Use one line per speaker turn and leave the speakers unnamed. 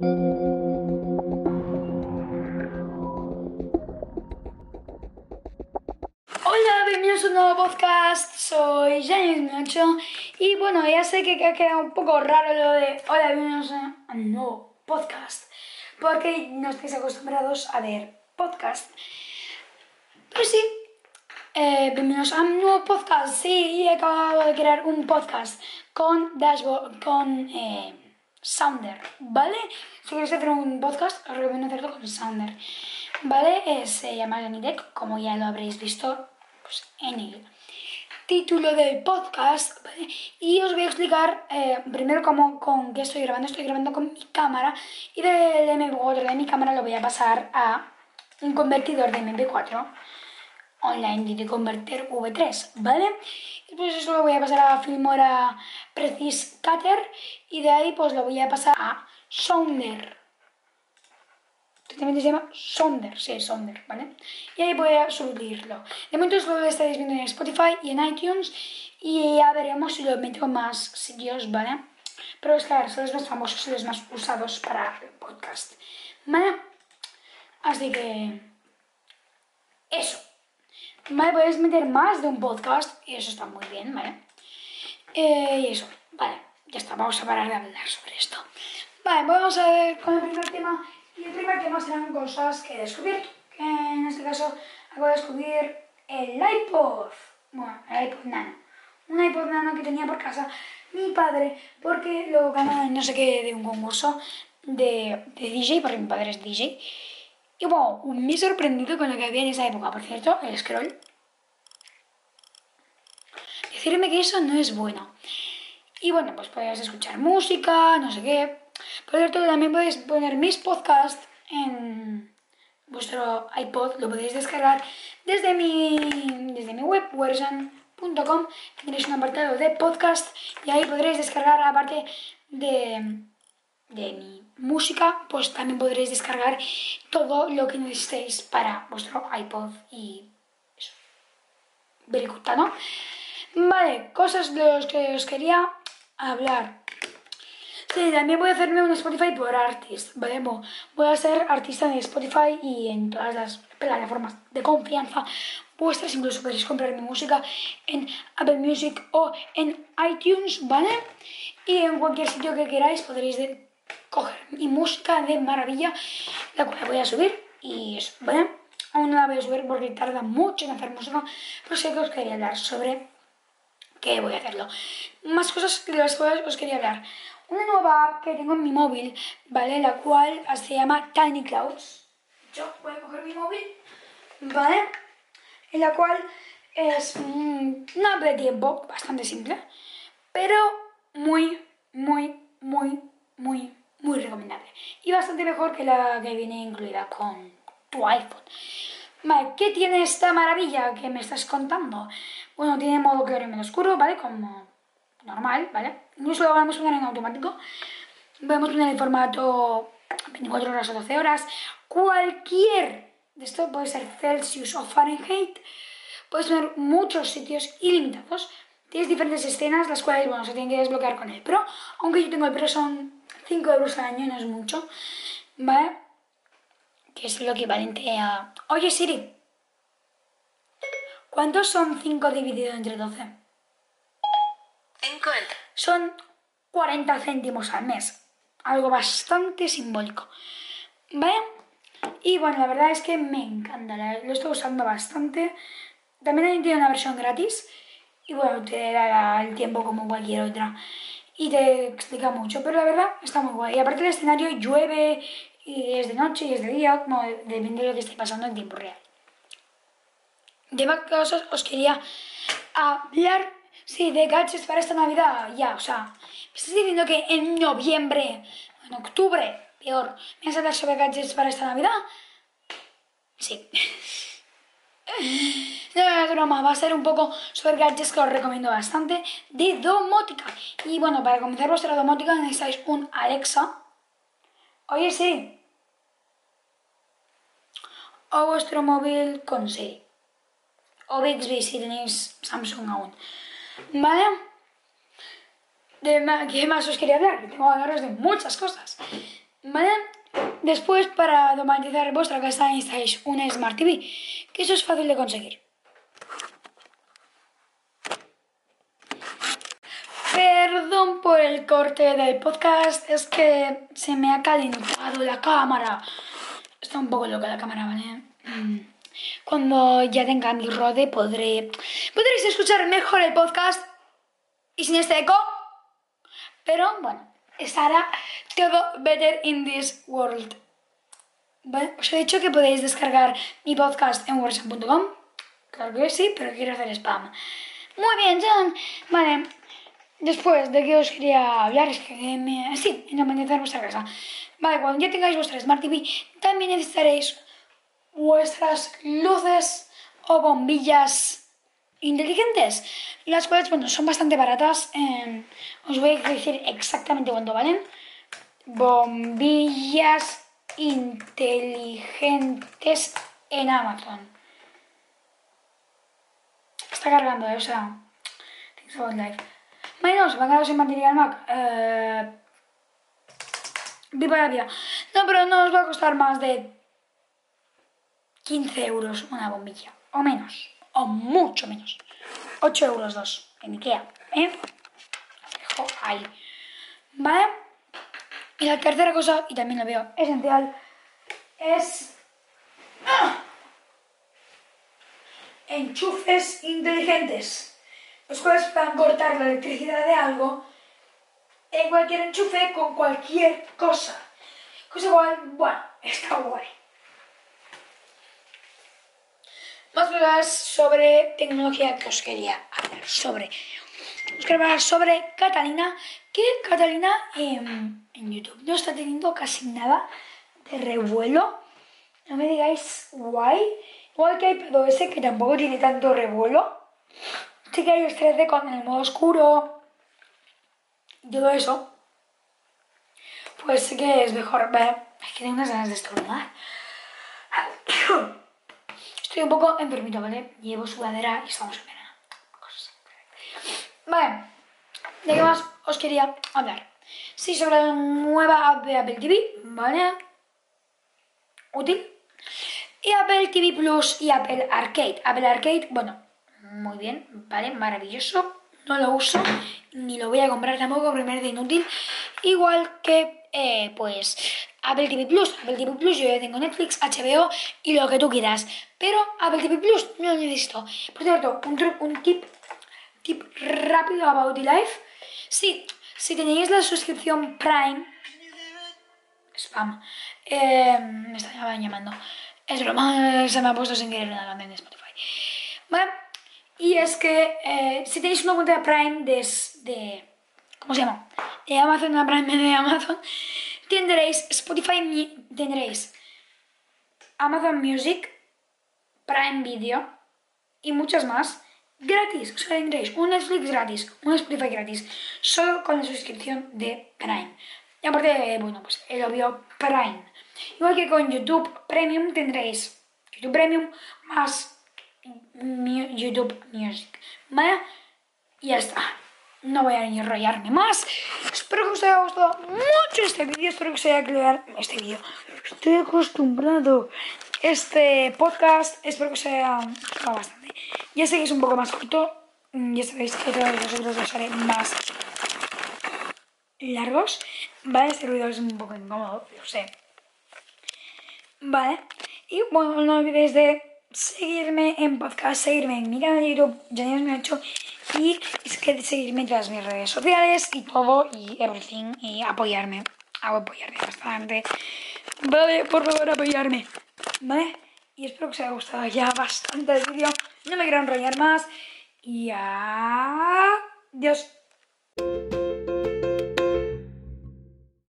Hola, bienvenidos a un nuevo podcast. Soy James Miocho y bueno, ya sé que ha quedado un poco raro lo de hola, bienvenidos a un nuevo podcast porque no estáis acostumbrados a ver podcast. Pero sí, eh, bienvenidos a un nuevo podcast. Sí, he acabado de crear un podcast con Dashboard, con eh, Sounder, ¿vale? Si quieres hacer un podcast, os recomiendo hacerlo con Sounder, ¿vale? Eh, se llama Deck, como ya lo habréis visto pues, en el título del podcast, ¿vale? Y os voy a explicar eh, primero cómo, con qué estoy grabando. Estoy grabando con mi cámara y del MP4 de mi cámara lo voy a pasar a un convertidor de MP4 online de converter V3, ¿vale? Después eso lo voy a pasar a Filmora Precis Cutter y de ahí pues lo voy a pasar a Sounder. Exactamente se llama Sonder, sí, Sonder, ¿vale? Y ahí voy a subirlo. De momento lo estaréis viendo en Spotify y en iTunes y ya veremos si lo meto más sitios, ¿vale? Pero es claro, son los más famosos y los más usados para el podcast, ¿vale? Así que... Eso. Vale, puedes meter más de un podcast y eso está muy bien, ¿vale? Eh, y eso, vale, ya está, vamos a parar de hablar sobre esto. Vale, vamos a ver con el primer tema. Y el primer tema serán cosas que he descubierto. Que en este caso acabo de descubrir el iPod. Bueno, el iPod Nano. Un iPod Nano que tenía por casa mi padre porque lo ganó en no sé qué de un concurso de, de DJ, porque mi padre es DJ. Y wow, me he sorprendido con lo que había en esa época. Por cierto, el scroll. Decirme que eso no es bueno. Y bueno, pues puedes escuchar música, no sé qué. Por cierto, también podéis poner mis podcasts en vuestro iPod. Lo podéis descargar desde mi, desde mi web, version.com. Tendréis un apartado de podcast y ahí podréis descargar, aparte de, de mi música, pues también podréis descargar todo lo que necesitéis para vuestro iPod y eso. Vericuta, ¿no? Vale, cosas de las que os quería hablar. Sí, también voy a hacerme un Spotify por Artist, ¿vale? Voy a ser artista en Spotify y en todas las plataformas de confianza vuestras. Incluso podéis comprar mi música en Apple Music o en iTunes, ¿vale? Y en cualquier sitio que queráis podréis coger mi música de maravilla, la cual voy a subir y eso, ¿vale? Aún no la voy a subir porque tarda mucho en hacer música, pero sé que os quería hablar sobre qué voy a hacerlo. Más cosas de las cuales os quería hablar. Una nueva app que tengo en mi móvil, ¿vale? La cual se llama Tiny Clouds. Yo voy a coger mi móvil, ¿vale? En la cual es una app de tiempo bastante simple, pero muy, muy, muy, muy, muy recomendable. Y bastante mejor que la que viene incluida con tu iPhone. Vale, ¿qué tiene esta maravilla que me estás contando? Bueno, tiene modo claro y menos oscuro, ¿vale? Como normal, ¿vale? Incluso lo vamos a poner en automático. Podemos poner el formato 24 horas o 12 horas. Cualquier de esto puede ser Celsius o Fahrenheit. Puedes poner muchos sitios ilimitados. Tienes diferentes escenas, las cuales, bueno, se tienen que desbloquear con el Pro. Aunque yo tengo el Pro, son 5 euros al año, no es mucho. ¿Vale? que es lo equivalente a... Oye Siri, ¿cuántos son 5 dividido entre 12?
50.
Son 40 céntimos al mes, algo bastante simbólico. ¿Vale? Y bueno, la verdad es que me encanta, lo estoy usando bastante. También tiene una versión gratis y bueno, te da el tiempo como cualquier otra y te explica mucho, pero la verdad está muy guay. Y aparte el escenario llueve y es de noche y es de día, como depende de lo que esté pasando en tiempo real. De más cosas os quería hablar, sí, de gadgets para esta Navidad, ya, o sea, me estás diciendo que en noviembre, en octubre, peor, ¿me vas a hablar sobre gadgets para esta Navidad? Sí. No, broma, va a ser un poco sobre gadgets que os recomiendo bastante de domótica. Y bueno, para comenzar vuestra domótica necesitáis un Alexa. Oye, sí, o vuestro móvil con Siri. O Bixby si tenéis Samsung aún. ¿Vale? ¿De ¿Qué más os quería hablar? Tengo que hablaros de muchas cosas. ¿Vale? Después, para automatizar vuestra casa, necesitáis una Smart TV, que eso es fácil de conseguir. Perdón por el corte del podcast, es que se me ha calentado la cámara. Está un poco loca la cámara, ¿vale? Mm. Cuando ya tenga mi rode podré... podréis escuchar mejor el podcast y sin este eco. Pero bueno, estará todo better in this world. ¿Vale? Os he dicho que podéis descargar mi podcast en wordshop.com. Claro que sí, pero quiero hacer spam. Muy bien, John. Vale, Después de que os quería hablar, es que me... sí, en vuestra casa. Vale, cuando ya tengáis vuestra Smart TV, también necesitaréis vuestras luces o bombillas inteligentes, las cuales, bueno, son bastante baratas. os voy a decir exactamente cuánto valen. Bombillas inteligentes en Amazon. Está cargando, ¿eh? o sea, things about life. Sin material Mac. Eh... Viva la vida. No, pero no os va a costar más de 15 euros una bombilla. O menos. O mucho menos. 8 euros dos en Ikea. ¿Eh? Dejo ahí. ¿Vale? Y la tercera cosa, y también lo veo esencial, es... ¡Ah! Enchufes inteligentes los cuales puedan cortar la electricidad de algo en cualquier enchufe con cualquier cosa. Cosa cual, bueno, está guay. Más cosas sobre tecnología que os quería hablar sobre. Os quiero hablar sobre Catalina, que Catalina en, en YouTube no está teniendo casi nada de revuelo. No me digáis guay. Igual que hay PDOS que tampoco tiene tanto revuelo sí que hay el 3D con el modo oscuro y todo eso, pues sí que es mejor. Es que tengo unas ganas de estornudar. Un poco enfermito, ¿vale? Llevo sudadera y estamos en verano. Vale, ¿de qué más os quería hablar? Sí, sobre la nueva app de Apple TV, ¿vale? Útil. Y Apple TV Plus y Apple Arcade. Apple Arcade, bueno, muy bien, vale, maravilloso. No lo uso, ni lo voy a comprar tampoco me parece inútil. Igual que, eh, pues, Apple TV Plus. Apple TV Plus yo ya tengo Netflix, HBO y lo que tú quieras. Pero Apple TV Plus no lo necesito. Por cierto, un, tip, tip rápido about the life. Sí, si tenéis la suscripción Prime... Spam. Eh, me están llamando. Es broma, se me ha puesto sin querer una canción de Spotify. Vale. Y es que eh, si tenéis una cuenta de Prime de, ¿Cómo se llama? De Amazon, una Prime de Amazon, tendréis Spotify, tendréis Amazon Music, Prime Video y muchas más gratis. O tendréis un Netflix gratis, un Spotify gratis, solo con la suscripción de Prime. Y aparte, bueno, pues el obvio Prime. Igual que con YouTube Premium tendréis YouTube Premium más YouTube Music. ¿Vale? Y ya está. No voy a enrollarme más. Espero que os haya gustado mucho este vídeo. Espero que os haya aclarado este vídeo. Estoy acostumbrado. Este podcast, espero que os haya gustado bastante. Ya sé que es un poco más corto. Ya sabéis que todos vosotros los haré más largos. Vale, este ruido es un poco incómodo, yo sé. Vale. Y bueno, no olvidéis de seguirme en podcast, seguirme en mi canal de YouTube, ha hecho, y es que seguirme en todas mis redes sociales y todo, y everything, y apoyarme, apoyarme bastante. Vale, por favor, apoyarme, ¿vale? Y espero que os haya gustado ya bastante el vídeo, no me quiero enrollar más, y adiós.